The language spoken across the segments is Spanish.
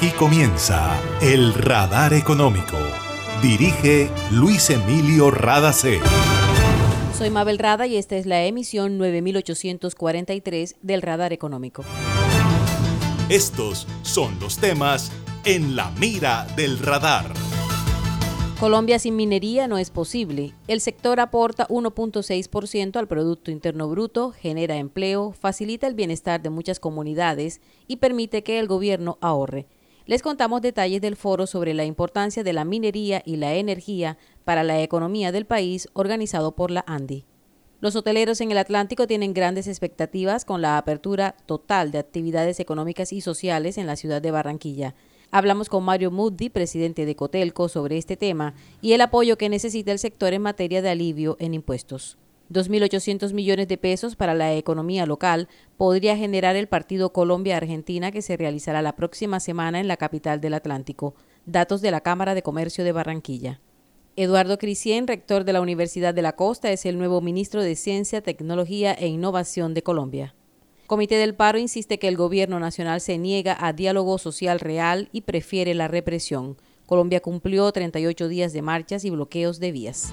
Aquí comienza el Radar Económico. Dirige Luis Emilio Radacé. Soy Mabel Rada y esta es la emisión 9843 del Radar Económico. Estos son los temas en la mira del radar. Colombia sin minería no es posible. El sector aporta 1.6% al Producto Interno Bruto, genera empleo, facilita el bienestar de muchas comunidades y permite que el gobierno ahorre. Les contamos detalles del foro sobre la importancia de la minería y la energía para la economía del país organizado por la ANDI. Los hoteleros en el Atlántico tienen grandes expectativas con la apertura total de actividades económicas y sociales en la ciudad de Barranquilla. Hablamos con Mario Moody, presidente de Cotelco, sobre este tema y el apoyo que necesita el sector en materia de alivio en impuestos. 2.800 millones de pesos para la economía local podría generar el partido Colombia-Argentina que se realizará la próxima semana en la capital del Atlántico. Datos de la Cámara de Comercio de Barranquilla. Eduardo Crisien, rector de la Universidad de la Costa, es el nuevo ministro de Ciencia, Tecnología e Innovación de Colombia. Comité del Paro insiste que el gobierno nacional se niega a diálogo social real y prefiere la represión. Colombia cumplió 38 días de marchas y bloqueos de vías.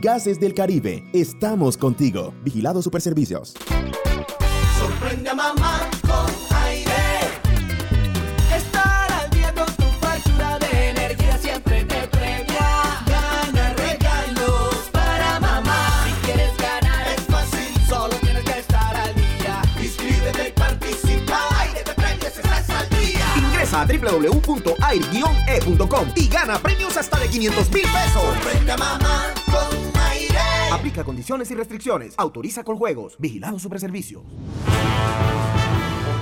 Gases del Caribe, estamos contigo. Vigilado Superservicios. Sorprende a mamá Ingresa a www.air-e.com y gana premios hasta de 500 mil pesos. Mamá con aire. Aplica condiciones y restricciones. Autoriza con juegos. Vigilado Superservicios.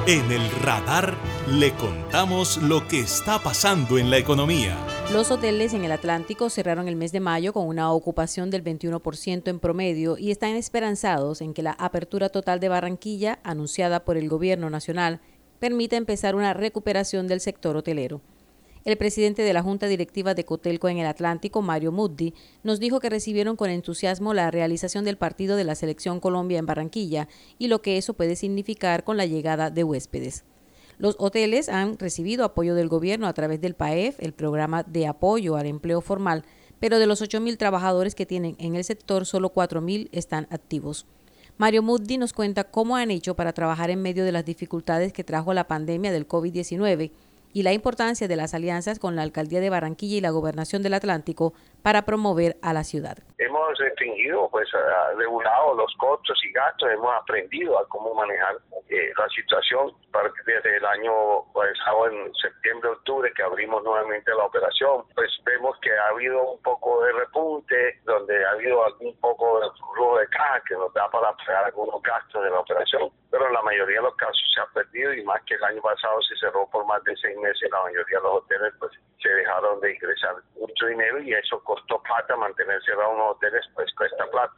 En el radar le contamos lo que está pasando en la economía. Los hoteles en el Atlántico cerraron el mes de mayo con una ocupación del 21% en promedio y están esperanzados en que la apertura total de Barranquilla, anunciada por el gobierno nacional, permita empezar una recuperación del sector hotelero. El presidente de la Junta Directiva de Cotelco en el Atlántico, Mario Muddi, nos dijo que recibieron con entusiasmo la realización del partido de la Selección Colombia en Barranquilla y lo que eso puede significar con la llegada de huéspedes. Los hoteles han recibido apoyo del gobierno a través del PAEF, el programa de apoyo al empleo formal, pero de los 8.000 trabajadores que tienen en el sector, solo 4.000 están activos. Mario Muddi nos cuenta cómo han hecho para trabajar en medio de las dificultades que trajo la pandemia del COVID-19 y la importancia de las alianzas con la Alcaldía de Barranquilla y la Gobernación del Atlántico para promover a la ciudad. Hemos restringido, pues, regulado los costos y gastos, hemos aprendido a cómo manejar eh, la situación desde el año ahora en septiembre, octubre, que abrimos nuevamente la operación, pues vemos que ha habido un poco de repunte, donde ha habido algún poco de flujo de caja que nos da para pagar algunos gastos de la operación, pero en la mayoría de los casos se ha perdido y más que el año pasado se cerró por más de seis meses, la mayoría de los hoteles pues se dejaron de ingresar mucho dinero y eso costó plata, mantener cerrados unos hoteles pues cuesta plata.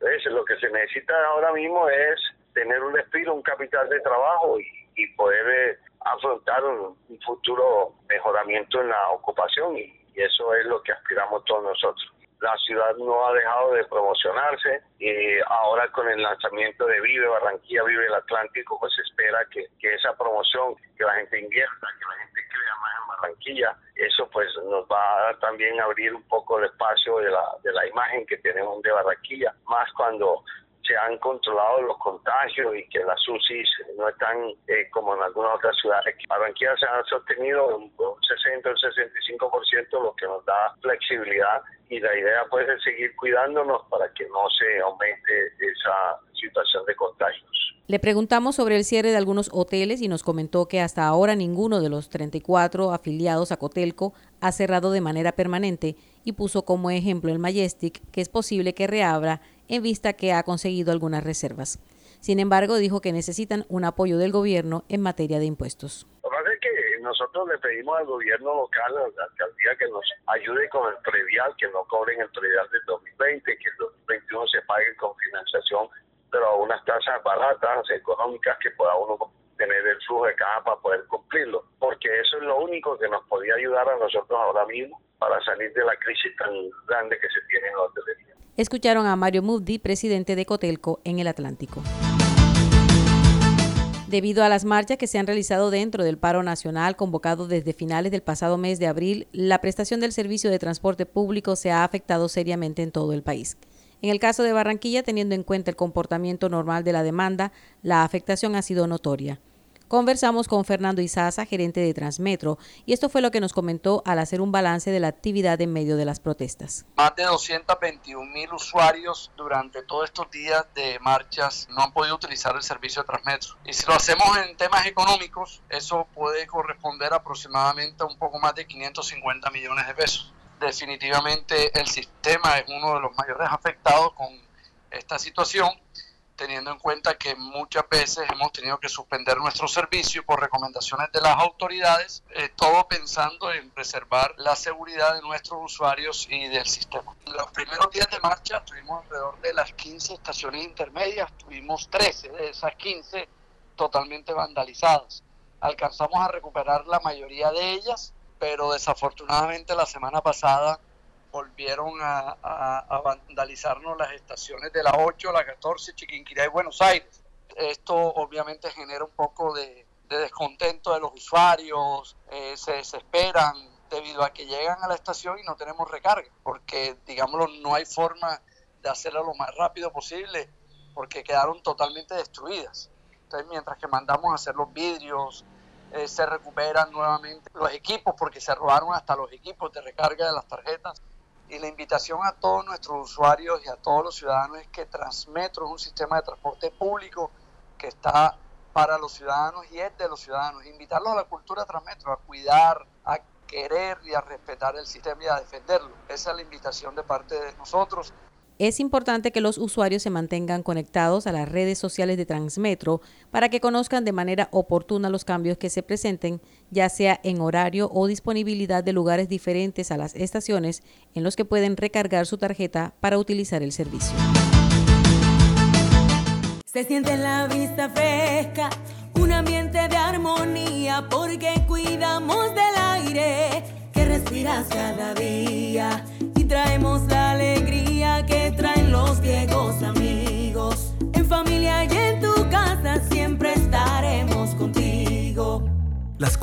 Entonces lo que se necesita ahora mismo es tener un respiro, un capital de trabajo y, y poder eh, afrontar un, futuro mejoramiento en la ocupación y eso es lo que aspiramos todos nosotros. La ciudad no ha dejado de promocionarse y ahora con el lanzamiento de Vive Barranquilla, Vive el Atlántico, pues se espera que, que esa promoción, que la gente invierta, que la gente crea más en Barranquilla, eso pues nos va a también abrir un poco el espacio de la, de la imagen que tenemos de Barranquilla, más cuando se han controlado los contagios y que las UCI no están eh, como en algunas otras ciudades. Barranquilla se ha sostenido un, 60 o 65%, lo que nos da flexibilidad y la idea pues es seguir cuidándonos para que no se aumente esa situación de contagios. Le preguntamos sobre el cierre de algunos hoteles y nos comentó que hasta ahora ninguno de los 34 afiliados a Cotelco ha cerrado de manera permanente y puso como ejemplo el Majestic, que es posible que reabra en vista que ha conseguido algunas reservas. Sin embargo, dijo que necesitan un apoyo del gobierno en materia de impuestos. Lo que pasa es que nosotros le pedimos al gobierno local, a la alcaldía, que nos ayude con el predial, que no cobren el predial del 2020, que el 2021 se pague con financiación, pero a unas tasas baratas, económicas, que pueda uno tener el flujo de caja para poder cumplirlo, porque eso es lo único que nos podía ayudar a nosotros ahora mismo para salir de la crisis tan grande que se tiene en la hotelería. Escucharon a Mario Mubdi, presidente de Cotelco en el Atlántico. Debido a las marchas que se han realizado dentro del paro nacional convocado desde finales del pasado mes de abril, la prestación del servicio de transporte público se ha afectado seriamente en todo el país. En el caso de Barranquilla, teniendo en cuenta el comportamiento normal de la demanda, la afectación ha sido notoria. Conversamos con Fernando Izaza, gerente de Transmetro, y esto fue lo que nos comentó al hacer un balance de la actividad en medio de las protestas. Más de 221 mil usuarios durante todos estos días de marchas no han podido utilizar el servicio de Transmetro. Y si lo hacemos en temas económicos, eso puede corresponder aproximadamente a un poco más de 550 millones de pesos. Definitivamente el sistema es uno de los mayores afectados con esta situación teniendo en cuenta que muchas veces hemos tenido que suspender nuestro servicio por recomendaciones de las autoridades, eh, todo pensando en preservar la seguridad de nuestros usuarios y del sistema. Los primeros días de marcha tuvimos alrededor de las 15 estaciones intermedias, tuvimos 13 de esas 15 totalmente vandalizadas. Alcanzamos a recuperar la mayoría de ellas, pero desafortunadamente la semana pasada volvieron a, vandalizarnos las estaciones de la 8, la 14, Chiquinquirá y Buenos Aires. Esto obviamente genera un poco de, descontento de los usuarios, eh, se desesperan debido a que llegan a la estación y no tenemos recarga, porque digámoslo, no hay forma de hacerlo lo más rápido posible, porque quedaron totalmente destruidas. Entonces, mientras que mandamos a hacer los vidrios, eh, se recuperan nuevamente los equipos, porque se robaron hasta los equipos de recarga de las tarjetas. Y la invitación a todos nuestros usuarios y a todos los ciudadanos es que Transmetro es un sistema de transporte público que está para los ciudadanos y es de los ciudadanos. Invitarlos a la cultura Transmetro, a cuidar, a querer y a respetar el sistema y a defenderlo. Esa es la invitación de parte de nosotros es importante que los usuarios se mantengan conectados a las redes sociales de Transmetro para que conozcan de manera oportuna los cambios que se presenten, ya sea en horario o disponibilidad de lugares diferentes a las estaciones en los que pueden recargar su tarjeta para utilizar el servicio. Se siente la vista fresca, un ambiente de armonía porque cuidamos del aire que respiras cada día y traemos la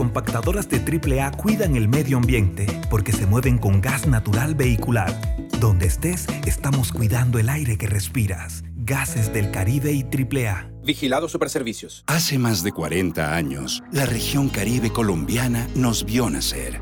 compactadoras de AAA cuidan el medio ambiente porque se mueven con gas natural vehicular. Donde estés, estamos cuidando el aire que respiras. Gases del Caribe y AAA. Vigilado Superservicios. Hace más de 40 años, la región caribe colombiana nos vio nacer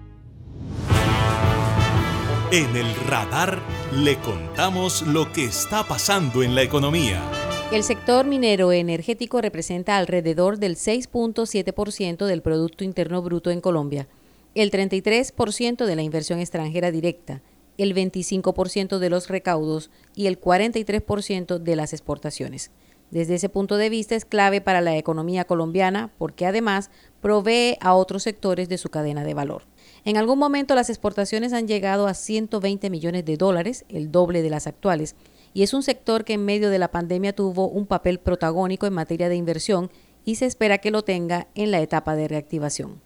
En el radar le contamos lo que está pasando en la economía. El sector minero energético representa alrededor del 6.7% del Producto Interno Bruto en Colombia, el 33% de la inversión extranjera directa, el 25% de los recaudos y el 43% de las exportaciones. Desde ese punto de vista es clave para la economía colombiana porque además provee a otros sectores de su cadena de valor. En algún momento las exportaciones han llegado a 120 millones de dólares, el doble de las actuales, y es un sector que en medio de la pandemia tuvo un papel protagónico en materia de inversión y se espera que lo tenga en la etapa de reactivación.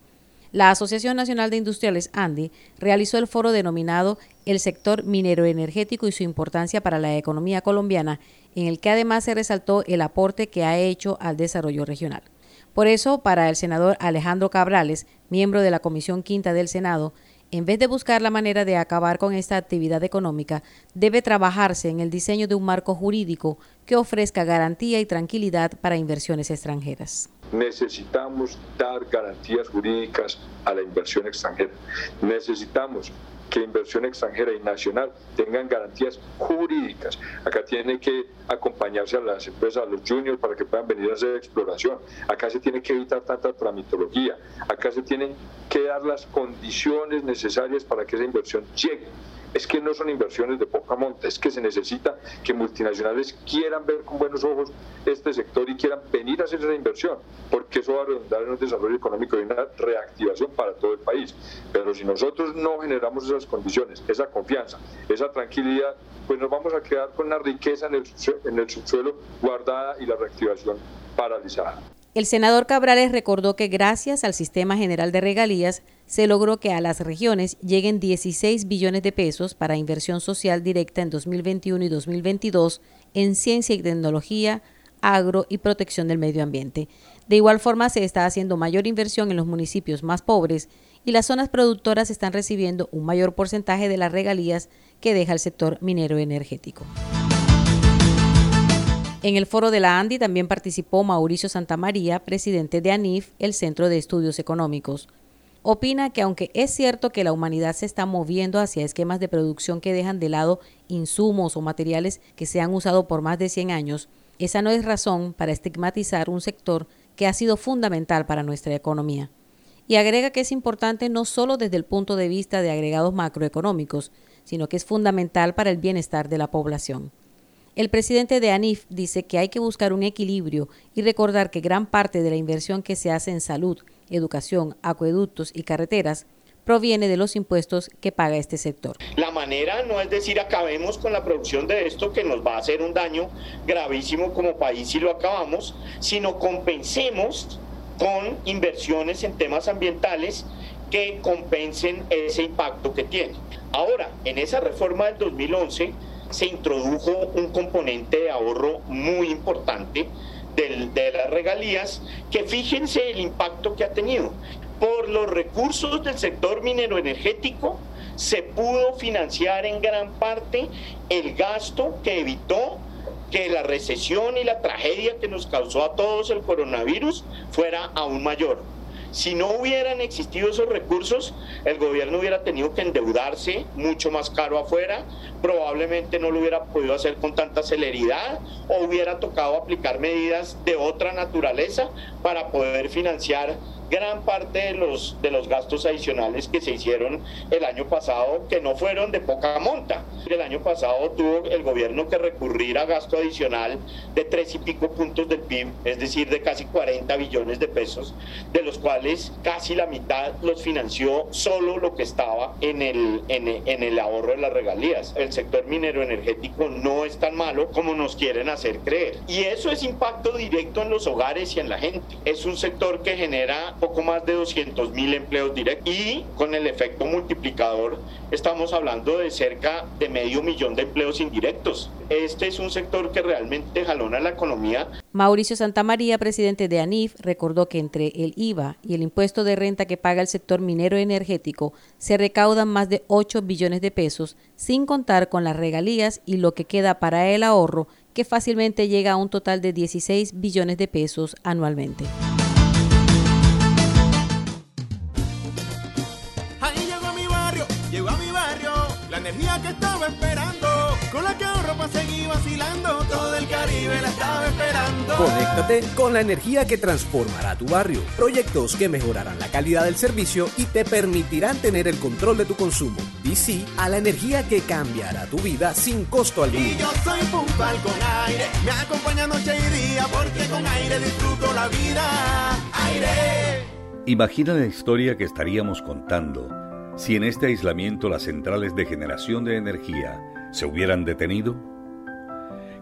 La Asociación Nacional de Industriales ANDI realizó el foro denominado El sector minero energético y su importancia para la economía colombiana, en el que además se resaltó el aporte que ha hecho al desarrollo regional. Por eso, para el senador Alejandro Cabrales, miembro de la Comisión Quinta del Senado, en vez de buscar la manera de acabar con esta actividad económica, debe trabajarse en el diseño de un marco jurídico que ofrezca garantía y tranquilidad para inversiones extranjeras necesitamos dar garantías jurídicas a la inversión extranjera. Necesitamos que inversión extranjera y nacional tengan garantías jurídicas. Acá tiene que acompañarse a las empresas, a los juniors, para que puedan venir a hacer exploración. Acá se tiene que evitar tanta tramitología. Acá se tienen que dar las condiciones necesarias para que esa inversión llegue es que no son inversiones de poca monta, es que se necesita que multinacionales quieran ver con buenos ojos este sector y quieran venir a hacer esa inversión, porque eso va a redundar en un desarrollo económico y una reactivación para todo el país. Pero si nosotros no generamos esas condiciones, esa confianza, esa tranquilidad, pues nos vamos a quedar con la riqueza en el, en el subsuelo guardada y la reactivación paralizada. El senador Cabrales recordó que gracias al sistema general de regalías se logró que a las regiones lleguen 16 billones de pesos para inversión social directa en 2021 y 2022 en ciencia y tecnología, agro y protección del medio ambiente. De igual forma, se está haciendo mayor inversión en los municipios más pobres y las zonas productoras están recibiendo un mayor porcentaje de las regalías que deja el sector minero energético. En el foro de la ANDI también participó Mauricio Santamaría, presidente de ANIF, el Centro de Estudios Económicos. Opina que aunque es cierto que la humanidad se está moviendo hacia esquemas de producción que dejan de lado insumos o materiales que se han usado por más de 100 años, esa no es razón para estigmatizar un sector que ha sido fundamental para nuestra economía. Y agrega que es importante no solo desde el punto de vista de agregados macroeconómicos, sino que es fundamental para el bienestar de la población. El presidente de ANIF dice que hay que buscar un equilibrio y recordar que gran parte de la inversión que se hace en salud, educación, acueductos y carreteras proviene de los impuestos que paga este sector. La manera no es decir acabemos con la producción de esto que nos va a hacer un daño gravísimo como país si lo acabamos, sino compensemos con inversiones en temas ambientales que compensen ese impacto que tiene. Ahora, en esa reforma del 2011, se introdujo un componente de ahorro muy importante de las regalías, que fíjense el impacto que ha tenido. Por los recursos del sector minero energético se pudo financiar en gran parte el gasto que evitó que la recesión y la tragedia que nos causó a todos el coronavirus fuera aún mayor. Si no hubieran existido esos recursos, el gobierno hubiera tenido que endeudarse mucho más caro afuera, probablemente no lo hubiera podido hacer con tanta celeridad o hubiera tocado aplicar medidas de otra naturaleza para poder financiar gran parte de los, de los gastos adicionales que se hicieron el año pasado, que no fueron de poca monta. El año pasado tuvo el gobierno que recurrir a gasto adicional de tres y pico puntos del PIB, es decir, de casi 40 billones de pesos, de los cuales casi la mitad los financió solo lo que estaba en el, en, en el ahorro de las regalías. El sector minero energético no es tan malo como nos quieren hacer creer. Y eso es impacto directo en los hogares y en la gente. Es un sector que genera poco más de 200 mil empleos directos y con el efecto multiplicador estamos hablando de cerca de medio millón de empleos indirectos. Este es un sector que realmente jalona la economía. Mauricio Santamaría, presidente de ANIF, recordó que entre el IVA y el impuesto de renta que paga el sector minero energético se recaudan más de 8 billones de pesos, sin contar con las regalías y lo que queda para el ahorro, que fácilmente llega a un total de 16 billones de pesos anualmente. Todo el Caribe la estaba esperando. Conéctate con la energía que transformará tu barrio. Proyectos que mejorarán la calidad del servicio y te permitirán tener el control de tu consumo. DC a la energía que cambiará tu vida sin costo alguno. Y yo soy puntual con aire, me acompaña noche y día, porque con aire disfruto la vida. Aire. Imagina la historia que estaríamos contando si en este aislamiento las centrales de generación de energía se hubieran detenido?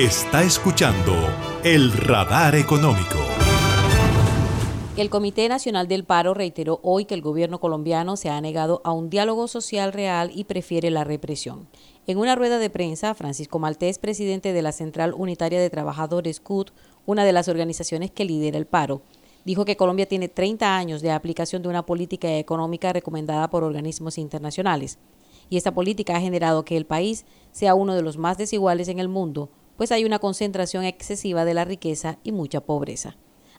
Está escuchando el radar económico. El Comité Nacional del Paro reiteró hoy que el gobierno colombiano se ha negado a un diálogo social real y prefiere la represión. En una rueda de prensa, Francisco Maltés, presidente de la Central Unitaria de Trabajadores CUT, una de las organizaciones que lidera el paro, dijo que Colombia tiene 30 años de aplicación de una política económica recomendada por organismos internacionales. Y esta política ha generado que el país sea uno de los más desiguales en el mundo, pues hay una concentración excesiva de la riqueza y mucha pobreza.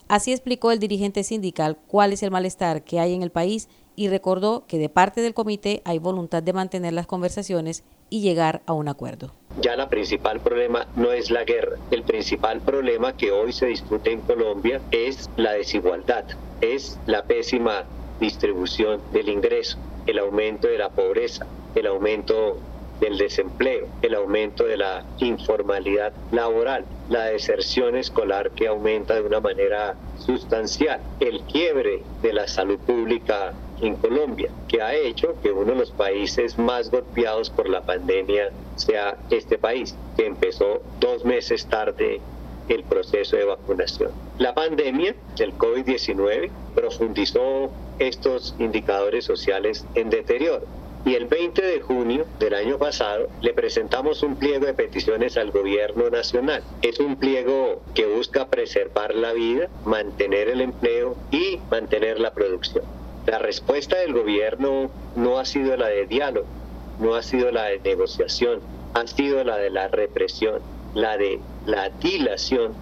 Así explicó el dirigente sindical cuál es el malestar que hay en el país y recordó que de parte del comité hay voluntad de mantener las conversaciones y llegar a un acuerdo. Ya la principal problema no es la guerra, el principal problema que hoy se discute en Colombia es la desigualdad, es la pésima distribución del ingreso, el aumento de la pobreza, el aumento del desempleo, el aumento de la informalidad laboral, la deserción escolar que aumenta de una manera sustancial, el quiebre de la salud pública en Colombia, que ha hecho que uno de los países más golpeados por la pandemia sea este país, que empezó dos meses tarde el proceso de vacunación. La pandemia del COVID-19 profundizó estos indicadores sociales en deterioro y el 20 de junio del año pasado le presentamos un pliego de peticiones al gobierno nacional. Es un pliego que busca preservar la vida, mantener el empleo y mantener la producción. La respuesta del gobierno no ha sido la de diálogo, no ha sido la de negociación, ha sido la de la represión, la de la dilación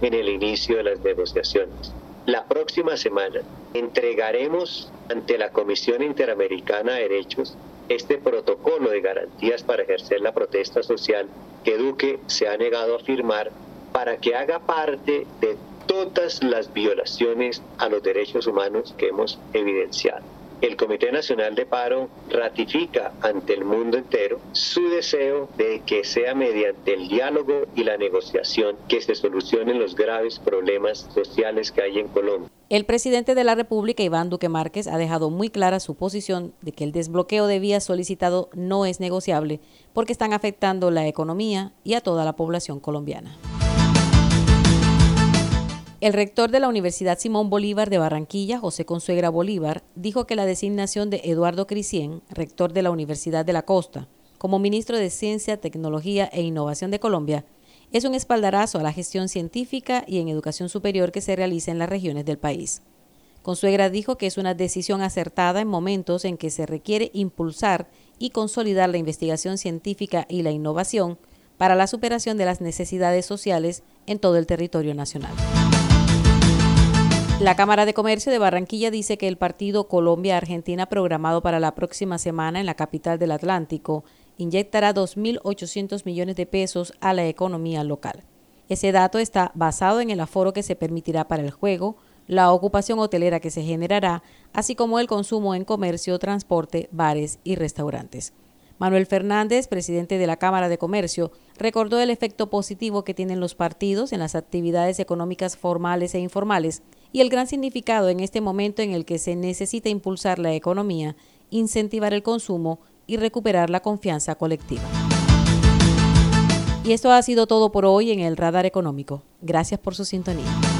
en el inicio de las negociaciones. La próxima semana entregaremos ante la Comisión Interamericana de Derechos este protocolo de garantías para ejercer la protesta social que Duque se ha negado a firmar para que haga parte de todas las violaciones a los derechos humanos que hemos evidenciado el Comité Nacional de Paro ratifica ante el mundo entero su deseo de que sea mediante el diálogo y la negociación que se solucionen los graves problemas sociales que hay en Colombia. El presidente de la República, Iván Duque Márquez, ha dejado muy clara su posición de que el desbloqueo de vías solicitado no es negociable porque están afectando la economía y a toda la población colombiana. El rector de la Universidad Simón Bolívar de Barranquilla, José Consuegra Bolívar, dijo que la designación de Eduardo Crisien, rector de la Universidad de la Costa, como ministro de Ciencia, Tecnología e Innovación de Colombia, es un espaldarazo a la gestión científica y en educación superior que se realiza en las regiones del país. Consuegra dijo que es una decisión acertada en momentos en que se requiere impulsar y consolidar la investigación científica y la innovación para la superación de las necesidades sociales en todo el territorio nacional. La Cámara de Comercio de Barranquilla dice que el partido Colombia-Argentina programado para la próxima semana en la capital del Atlántico inyectará 2.800 millones de pesos a la economía local. Ese dato está basado en el aforo que se permitirá para el juego, la ocupación hotelera que se generará, así como el consumo en comercio, transporte, bares y restaurantes. Manuel Fernández, presidente de la Cámara de Comercio, recordó el efecto positivo que tienen los partidos en las actividades económicas formales e informales y el gran significado en este momento en el que se necesita impulsar la economía, incentivar el consumo y recuperar la confianza colectiva. Y esto ha sido todo por hoy en el Radar Económico. Gracias por su sintonía.